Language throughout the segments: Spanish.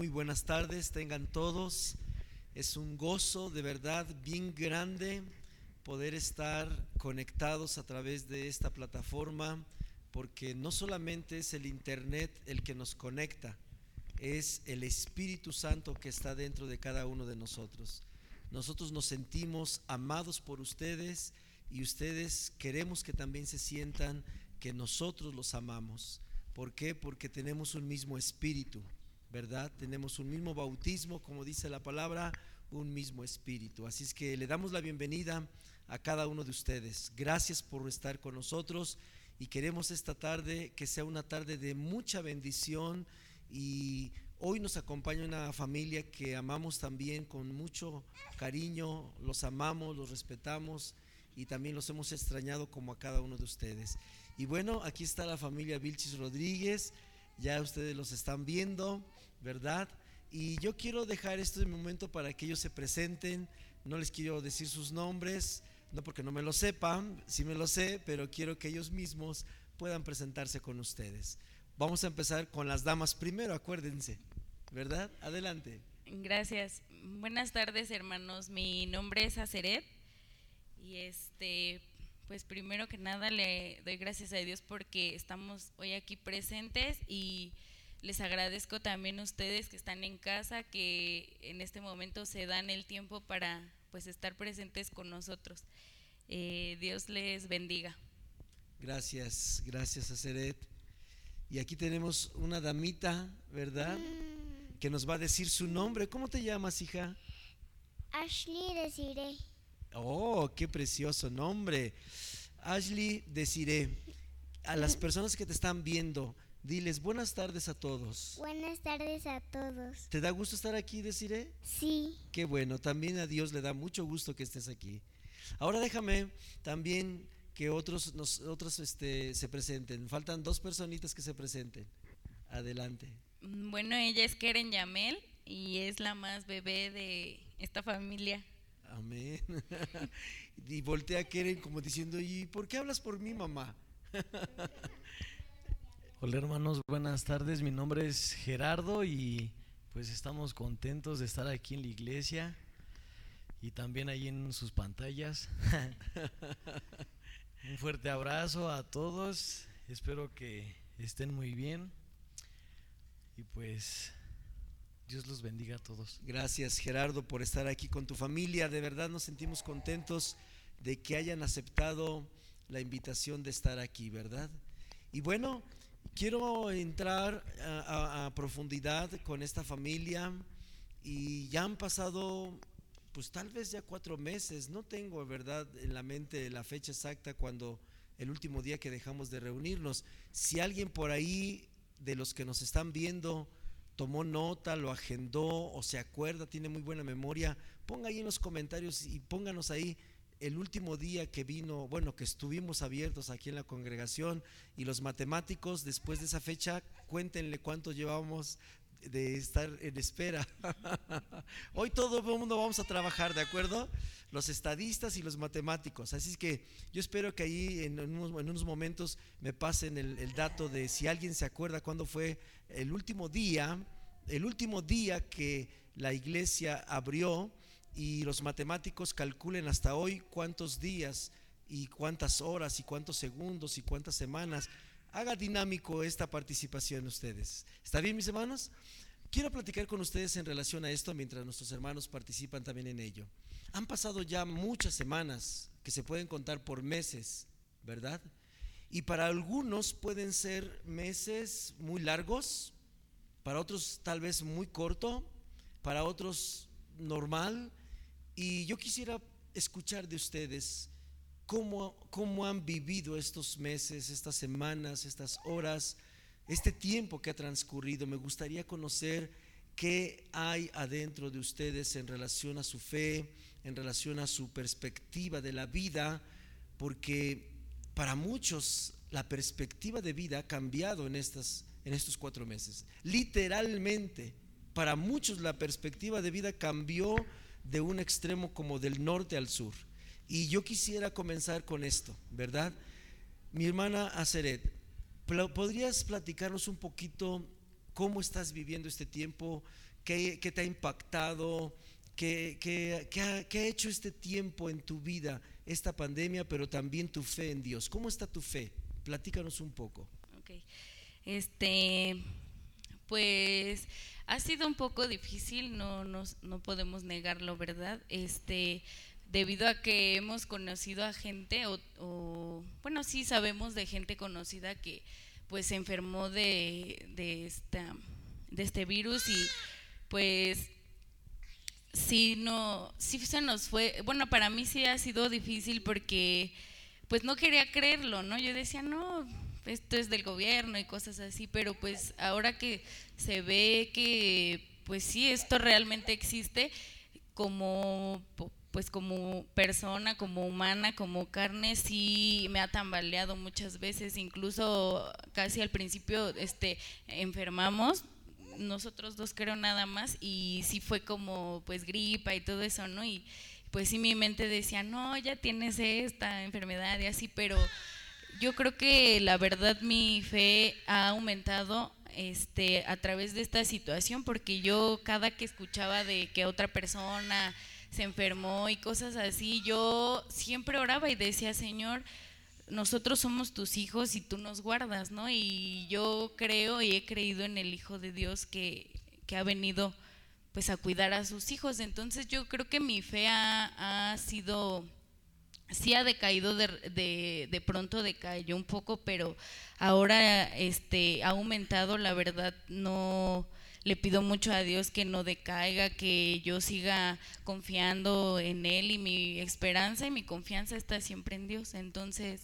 Muy buenas tardes, tengan todos. Es un gozo de verdad bien grande poder estar conectados a través de esta plataforma, porque no solamente es el Internet el que nos conecta, es el Espíritu Santo que está dentro de cada uno de nosotros. Nosotros nos sentimos amados por ustedes y ustedes queremos que también se sientan que nosotros los amamos. ¿Por qué? Porque tenemos un mismo espíritu, ¿verdad? Tenemos un mismo bautismo, como dice la palabra, un mismo espíritu. Así es que le damos la bienvenida a cada uno de ustedes. Gracias por estar con nosotros y queremos esta tarde que sea una tarde de mucha bendición y hoy nos acompaña una familia que amamos también con mucho cariño, los amamos, los respetamos y también los hemos extrañado como a cada uno de ustedes. Y bueno, aquí está la familia Vilchis Rodríguez, ya ustedes los están viendo, ¿verdad? Y yo quiero dejar este momento para que ellos se presenten, no les quiero decir sus nombres, no porque no me lo sepan, sí me lo sé, pero quiero que ellos mismos puedan presentarse con ustedes. Vamos a empezar con las damas primero, acuérdense, ¿verdad? Adelante. Gracias. Buenas tardes, hermanos. Mi nombre es Aceret y este pues primero que nada le doy gracias a Dios porque estamos hoy aquí presentes y les agradezco también a ustedes que están en casa, que en este momento se dan el tiempo para pues estar presentes con nosotros. Eh, Dios les bendiga. Gracias, gracias a Seret. Y aquí tenemos una damita, ¿verdad? Que nos va a decir su nombre. ¿Cómo te llamas, hija? Ashley Desiree. Oh, qué precioso nombre. Ashley Desiree, a las personas que te están viendo, diles buenas tardes a todos. Buenas tardes a todos. ¿Te da gusto estar aquí, Desiree? Sí. Qué bueno, también a Dios le da mucho gusto que estés aquí. Ahora déjame también que otros, nos, otros este, se presenten. Faltan dos personitas que se presenten. Adelante. Bueno, ella es Keren Yamel y es la más bebé de esta familia. Amén. y voltea a Keren como diciendo, ¿y por qué hablas por mí, mamá? Hola hermanos, buenas tardes. Mi nombre es Gerardo y pues estamos contentos de estar aquí en la iglesia y también ahí en sus pantallas. Un fuerte abrazo a todos. Espero que estén muy bien. Y pues Dios los bendiga a todos. Gracias Gerardo por estar aquí con tu familia. De verdad nos sentimos contentos de que hayan aceptado la invitación de estar aquí, ¿verdad? Y bueno, quiero entrar a, a- a profundidad con esta familia y ya han pasado, pues tal vez ya cuatro meses. No tengo, ¿verdad?, en la mente la fecha exacta cuando el último día que dejamos de reunirnos. Si alguien por ahí de los que nos están viendo tomó nota, lo agendó o se acuerda, tiene muy buena memoria, ponga ahí en los comentarios y pónganos ahí el último día que vino, bueno, que estuvimos abiertos aquí en la congregación y los matemáticos, después de esa fecha, cuéntenle cuánto llevamos de estar en espera. Hoy todo el mundo vamos a trabajar, ¿de acuerdo? Los estadistas y los matemáticos. Así que yo espero que ahí en unos, en unos momentos me pasen el, el dato de si alguien se acuerda cuándo fue el último día, el último día que la iglesia abrió y los matemáticos calculen hasta hoy cuántos días y cuántas horas y cuántos segundos y cuántas semanas. Haga dinámico esta participación ustedes. ¿Está bien, mis hermanos? Quiero platicar con ustedes en relación a esto mientras nuestros hermanos participan también en ello. Han pasado ya muchas semanas que se pueden contar por meses, ¿verdad? Y para algunos pueden ser meses muy largos, para otros tal vez muy corto, para otros normal. Y yo quisiera escuchar de ustedes cómo, cómo han vivido estos meses, estas semanas, estas horas, este tiempo que ha transcurrido. Me gustaría conocer qué hay adentro de ustedes en relación a su fe, en relación a su perspectiva de la vida, porque para muchos la perspectiva de vida ha cambiado en, estas, en estos cuatro meses. Literalmente, para muchos la perspectiva de vida cambió de un extremo como del norte al sur. Y yo quisiera comenzar con esto, ¿verdad? Mi hermana Aceret, ¿podrías platicarnos un poquito cómo estás viviendo este tiempo? ¿Qué, te ha impactado? ¿Qué, ha, ¿Qué, ha, hecho este tiempo en tu vida, esta pandemia, pero también tu fe en Dios? ¿Cómo está tu fe? Platícanos un poco. Okay. Este, pues ha sido un poco difícil, no, no, no podemos negarlo, ¿verdad? Este, debido a que hemos conocido a gente, o, bueno, sí sabemos de gente conocida que pues se enfermó de, de, esta, de este virus y pues sí, no, sí se nos fue, bueno, para mí sí ha sido difícil porque pues no quería creerlo, ¿no? Yo decía, no, esto es del gobierno y cosas así, pero pues ahora que se ve que pues sí, esto realmente existe como pues como persona, como humana, como carne, sí me ha tambaleado muchas veces, incluso casi al principio este enfermamos, nosotros dos creo nada más, y sí fue como pues gripa y todo eso, ¿no? Y pues sí mi mente decía, no, ya tienes esta enfermedad y así, pero yo creo que la verdad mi fe ha aumentado este a través de esta situación porque yo cada que escuchaba de que otra persona se enfermó y cosas así, yo siempre oraba y decía, Señor, nosotros somos tus hijos y tú nos guardas, ¿no? Y yo creo y he creído en el Hijo de Dios que, que ha venido pues a cuidar a sus hijos. Entonces yo creo que mi fe ha, ha sido sí ha decaído de, de, de, pronto decayó un poco pero ahora este ha aumentado la verdad no le pido mucho a Dios que no decaiga que yo siga confiando en él y mi esperanza y mi confianza está siempre en Dios. Entonces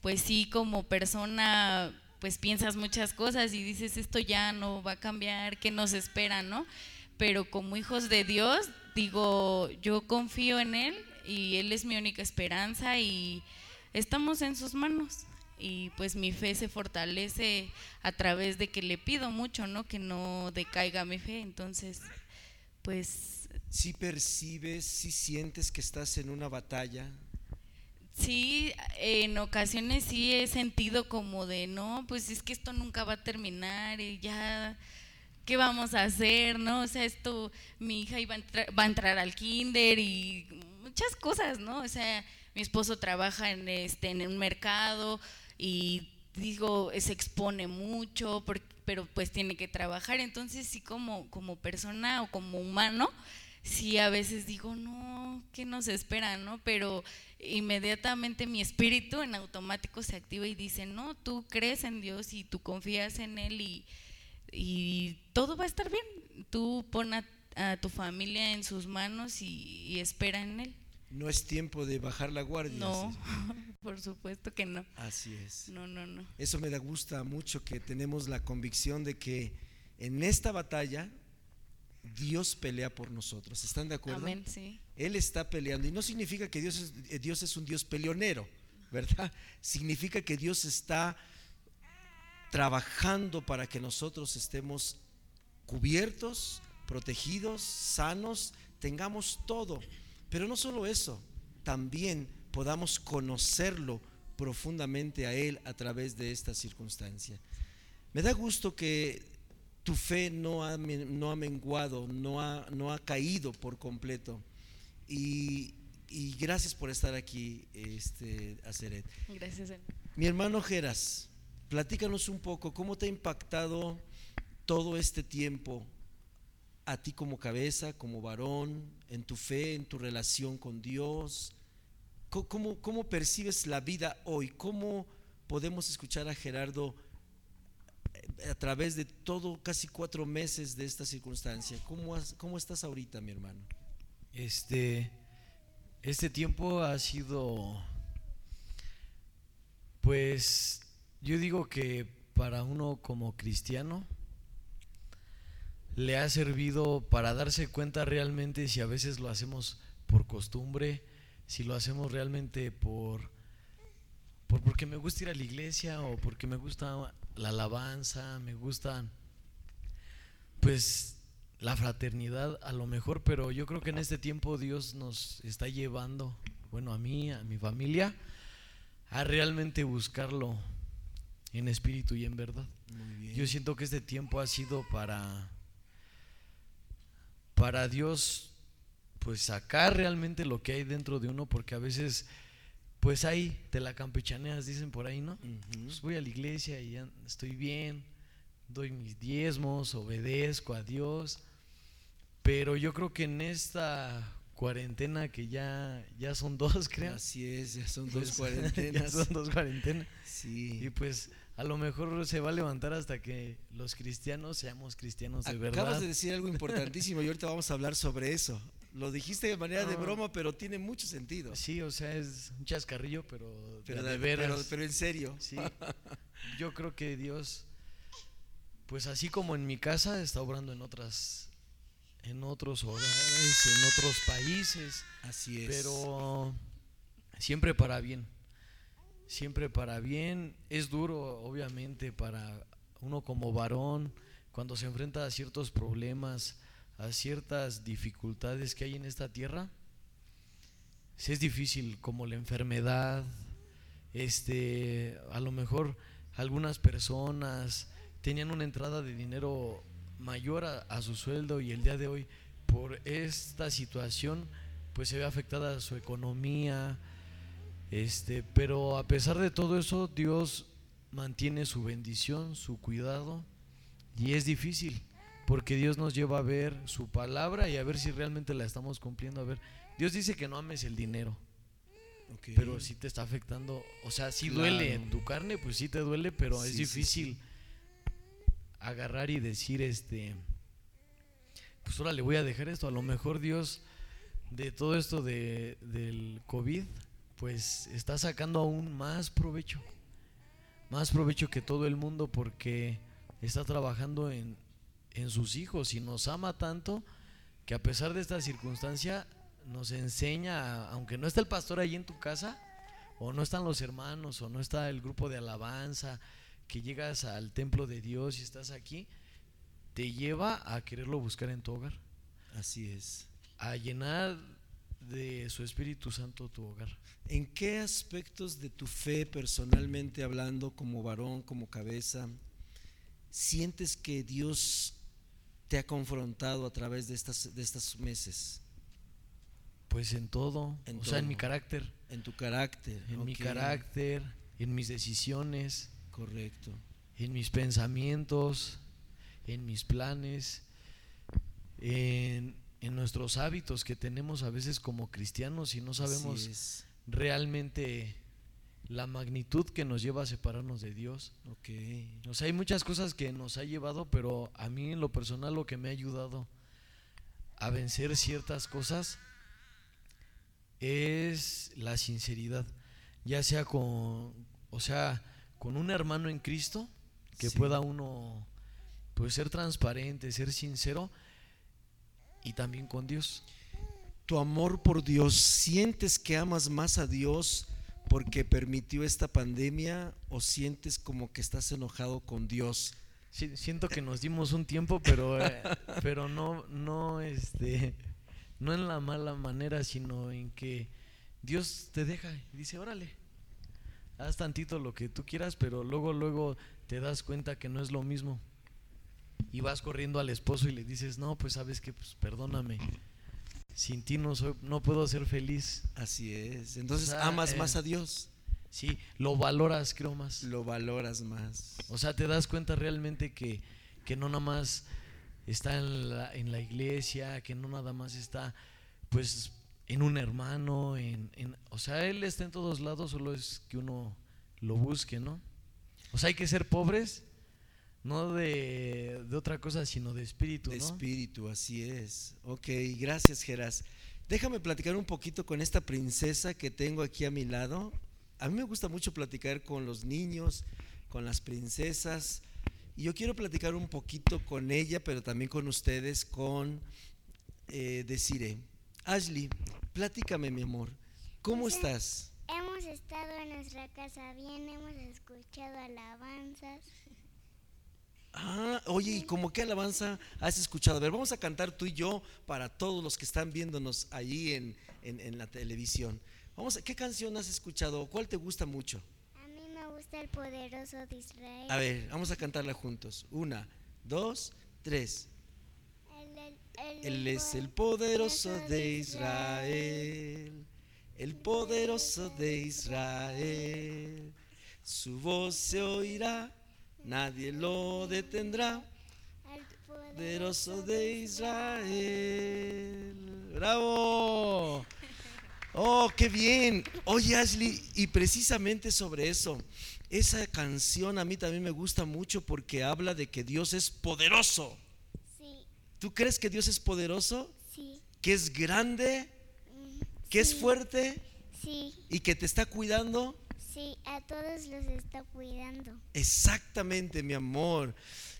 pues sí como persona pues piensas muchas cosas y dices esto ya no va a cambiar qué nos espera no pero como hijos de Dios digo yo confío en él y Él es mi única esperanza y estamos en sus manos. Y pues mi fe se fortalece a través de que le pido mucho, ¿no? Que no decaiga mi fe. Entonces, pues... Si percibes, si sientes que estás en una batalla. Sí, en ocasiones sí he sentido como de, no, pues es que esto nunca va a terminar y ya ¿qué vamos a hacer? ¿No? O sea, esto, mi hija iba va a entrar al kinder y muchas cosas, ¿no? O sea, mi esposo trabaja en, este, en un mercado y digo, se expone mucho, pero pues tiene que trabajar. Entonces sí como, como persona o como humano, sí a veces digo, no, ¿qué nos espera, no? Pero inmediatamente mi espíritu en automático se activa y dice, no, tú crees en Dios y tú confías en Él y, y todo va a estar bien. Tú pon a, tu familia en sus manos y espera en Él. No es tiempo de bajar la guardia. No, por supuesto que no. Así es. No, no, no. Eso me da gusta mucho que tenemos la convicción de que en esta batalla Dios pelea por nosotros. ¿Están de acuerdo? Amén, sí. Él está peleando y no significa que Dios es, eh, Dios es un Dios peleonero, ¿verdad? Significa que Dios está trabajando para que nosotros estemos cubiertos, protegidos, sanos, tengamos todo. Pero no solo eso, también podamos conocerlo profundamente a Él a través de esta circunstancia. Me da gusto que tu fe no ha, no ha menguado, no ha, no ha caído por completo. Y, gracias por estar aquí, este, Aceret. Gracias. Mi hermano Geras, platícanos un poco cómo te ha impactado todo este tiempo a ti como cabeza, como varón, en tu fe, en tu relación con Dios? ¿Cómo, cómo percibes la vida hoy? ¿Cómo podemos escuchar a Gerardo eh, a través de todo, casi cuatro meses de esta circunstancia? ¿Cómo, cómo estás ahorita, mi hermano? Este, este tiempo ha sido, pues, yo digo que para uno como cristiano, le ha servido para darse cuenta realmente si a veces lo hacemos por costumbre, si lo hacemos realmente por, por porque me gusta ir a la iglesia o porque me gusta la alabanza, me gusta pues la fraternidad a lo mejor, pero yo creo que en este tiempo Dios nos está llevando, bueno, a mí, a mi familia, a realmente buscarlo en espíritu y en verdad. Yo siento que este tiempo ha sido para para Dios pues sacar realmente lo que hay dentro de uno, porque a veces pues ahí te la campechaneas, dicen por ahí, ¿no? Pues voy a la iglesia y ya estoy bien, doy mis diezmos, obedezco a Dios, pero yo creo que en esta cuarentena que ya, ya son dos, creo. Así es, ya son pues, dos cuarentenas. ya son dos cuarentenas. Sí. Y pues a lo mejor se va a levantar hasta que los cristianos seamos cristianos de Acabas verdad. de decir algo importantísimo y ahorita vamos a hablar sobre eso. Lo dijiste de manera de Ah. broma, pero tiene mucho sentido. Sí, o sea, es un chascarrillo, pero, de pero, de de- veras. pero, pero en serio. Sí, yo creo que Dios, pues así como en mi casa, está obrando en otras, en otros hogares, en otros países, Así es. pero siempre para bien, siempre para bien. Es duro, obviamente, para uno como varón, cuando se enfrenta a ciertos problemas, a ciertas dificultades que hay en esta tierra. Sí es difícil, como la enfermedad, este, a lo mejor algunas personas tenían una entrada de dinero mayor a, a su sueldo y el día de hoy por esta situación pues se ve afectada su economía este pero a pesar de todo eso Dios mantiene su bendición su cuidado y es difícil porque Dios nos lleva a ver su palabra y a ver si realmente la estamos cumpliendo a ver Dios dice que no ames el dinero pero sí te está afectando. O sea, sí duele en tu carne, pues sí te duele, pero es Sí, difícil agarrar y decir, este, pues ahora le voy a dejar esto. A lo mejor Dios de todo esto de, del COVID, pues está sacando aún más provecho. Más provecho que todo el mundo porque está trabajando en, en sus hijos y nos ama tanto que a pesar de esta circunstancia nos enseña, aunque no está el pastor allí en tu casa, o no están los hermanos, o no está el grupo de alabanza, que llegas al templo de Dios y estás aquí, te lleva a quererlo buscar en tu hogar, Así es. a llenar de su Espíritu Santo tu hogar. ¿En qué aspectos de tu fe, personalmente hablando, como varón, como cabeza, sientes que Dios te ha confrontado a través de estas de estos meses? Pues en todo, En o sea, en mi carácter, En tu carácter. en mi carácter, en mis decisiones, Correcto. en mis pensamientos, en mis planes, en, en nuestros hábitos que tenemos a veces como cristianos y no sabemos realmente la magnitud que nos lleva a separarnos de Dios. Ok. O sea, hay muchas cosas que nos ha llevado, pero a mí en lo personal lo que me ha ayudado a vencer ciertas cosas es la sinceridad, ya sea con, o sea, con un hermano en Cristo, que Sí. pueda uno pues ser transparente, ser sincero y también con Dios. Tu amor por Dios, ¿sientes que amas más a Dios porque permitió esta pandemia o sientes como que estás enojado con Dios? Sí, siento que nos dimos un tiempo, pero, eh, pero no, no, este, no en la mala manera, sino en que Dios te deja y dice, órale, haz tantito lo que tú quieras, pero luego, luego te das cuenta que no es lo mismo. Y vas corriendo al esposo y le dices, no, pues sabes que, pues perdóname, sin ti no, soy, no puedo ser feliz. Así es. Entonces O sea, amas eh, más a Dios, Sí, lo valoras, creo más. lo valoras más. O sea, te das cuenta realmente que, que no nada más está en la, en la iglesia, que no nada más está pues en un hermano, en, en- o sea, él está en todos lados, solo es que uno lo busque, ¿no? O sea, hay que ser pobres, no de, de otra cosa, sino de espíritu, De ¿no? espíritu, así es. Ok, gracias Geras. Déjame platicar un poquito con esta princesa que tengo aquí a mi lado. A mí me gusta mucho platicar con los niños, con las princesas. Y yo quiero platicar un poquito con ella, pero también con ustedes, con eh, Desiree. Ashley, platícame, mi amor. ¿Cómo estás? Hemos estado en nuestra casa bien, hemos escuchado alabanzas. Ah, oye, ¿y cómo qué alabanza has escuchado? A ver, vamos a cantar tú y yo para todos los que están viéndonos allí en, en- en la televisión. Vamos a, ¿Qué canción has escuchado? ¿Cuál te gusta mucho? A mí me gusta el poderoso de Israel. A ver, vamos a cantarla juntos. Una, dos, tres. Él es el poderoso de Israel, el poderoso de Israel. Su voz se oirá, nadie lo detendrá. al Poderoso de Israel. ¡Bravo! Oh, qué bien. Oye, Ashley, y precisamente sobre eso, esa canción a mí también me gusta mucho porque habla de que Dios es poderoso. Sí, ¿Tú crees que Dios es poderoso? sí, ¿Que es grande? mm, ¿Que es sí, fuerte? Sí, ¿Y que te está cuidando? Sí, a todos los está cuidando. Exactamente, mi amor.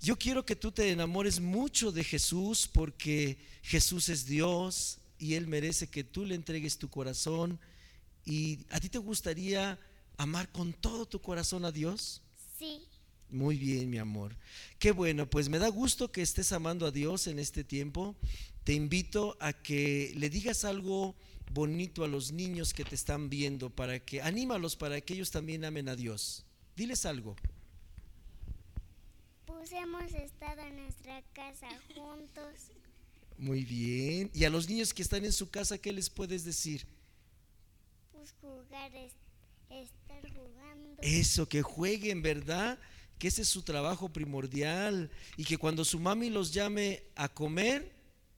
Yo quiero que tú te enamores mucho de Jesús porque Jesús es Dios y Él merece que tú le entregues tu corazón. ¿Y a ti te gustaría amar con todo tu corazón a Dios? Sí, Muy bien, mi amor. Qué bueno, pues me da gusto que estés amando a Dios en este tiempo. Te invito a que le digas algo bonito a los niños que te están viendo para que anímalos para que ellos también amen a Dios. Diles algo. pues hemos estado en nuestra casa juntos. Muy bien. Y a los niños que están en su casa, ¿qué les puedes decir? Pues jugar, es- estar jugando. Eso, que jueguen, ¿verdad? Que ese es su trabajo primordial. Y que cuando su mami los llame a comer,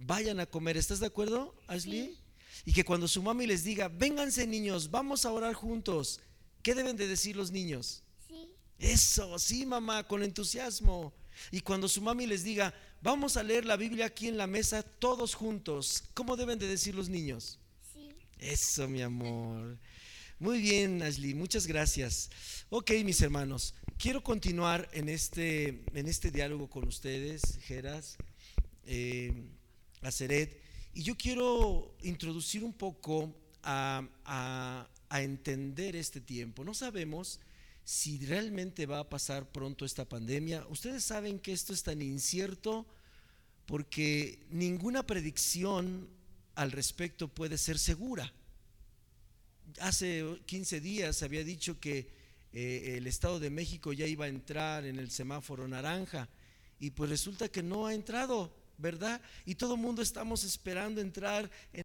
vayan a comer. ¿Estás de acuerdo, Ashley? Y que cuando su mami les diga, vénganse niños, vamos a orar juntos. ¿Qué deben de decir los niños? Sí, Eso, sí, mamá, con entusiasmo. Y cuando su mami les diga, vamos a leer la Biblia aquí en la mesa todos juntos, ¿cómo deben de decir los niños? sí, Eso, mi amor. Muy bien, Ashley, muchas gracias. Ok, mis hermanos, quiero continuar en este, en este diálogo con ustedes, Geras, eh, Aceret, y yo quiero introducir un poco a, entender este tiempo. No sabemos si realmente va a pasar pronto esta pandemia. Ustedes saben que esto es tan incierto porque ninguna predicción al respecto puede ser segura. Hace 15 días había dicho que eh, el Estado de México ya iba a entrar en el semáforo naranja y pues resulta que no ha entrado, ¿verdad? Y todo el mundo estamos esperando entrar en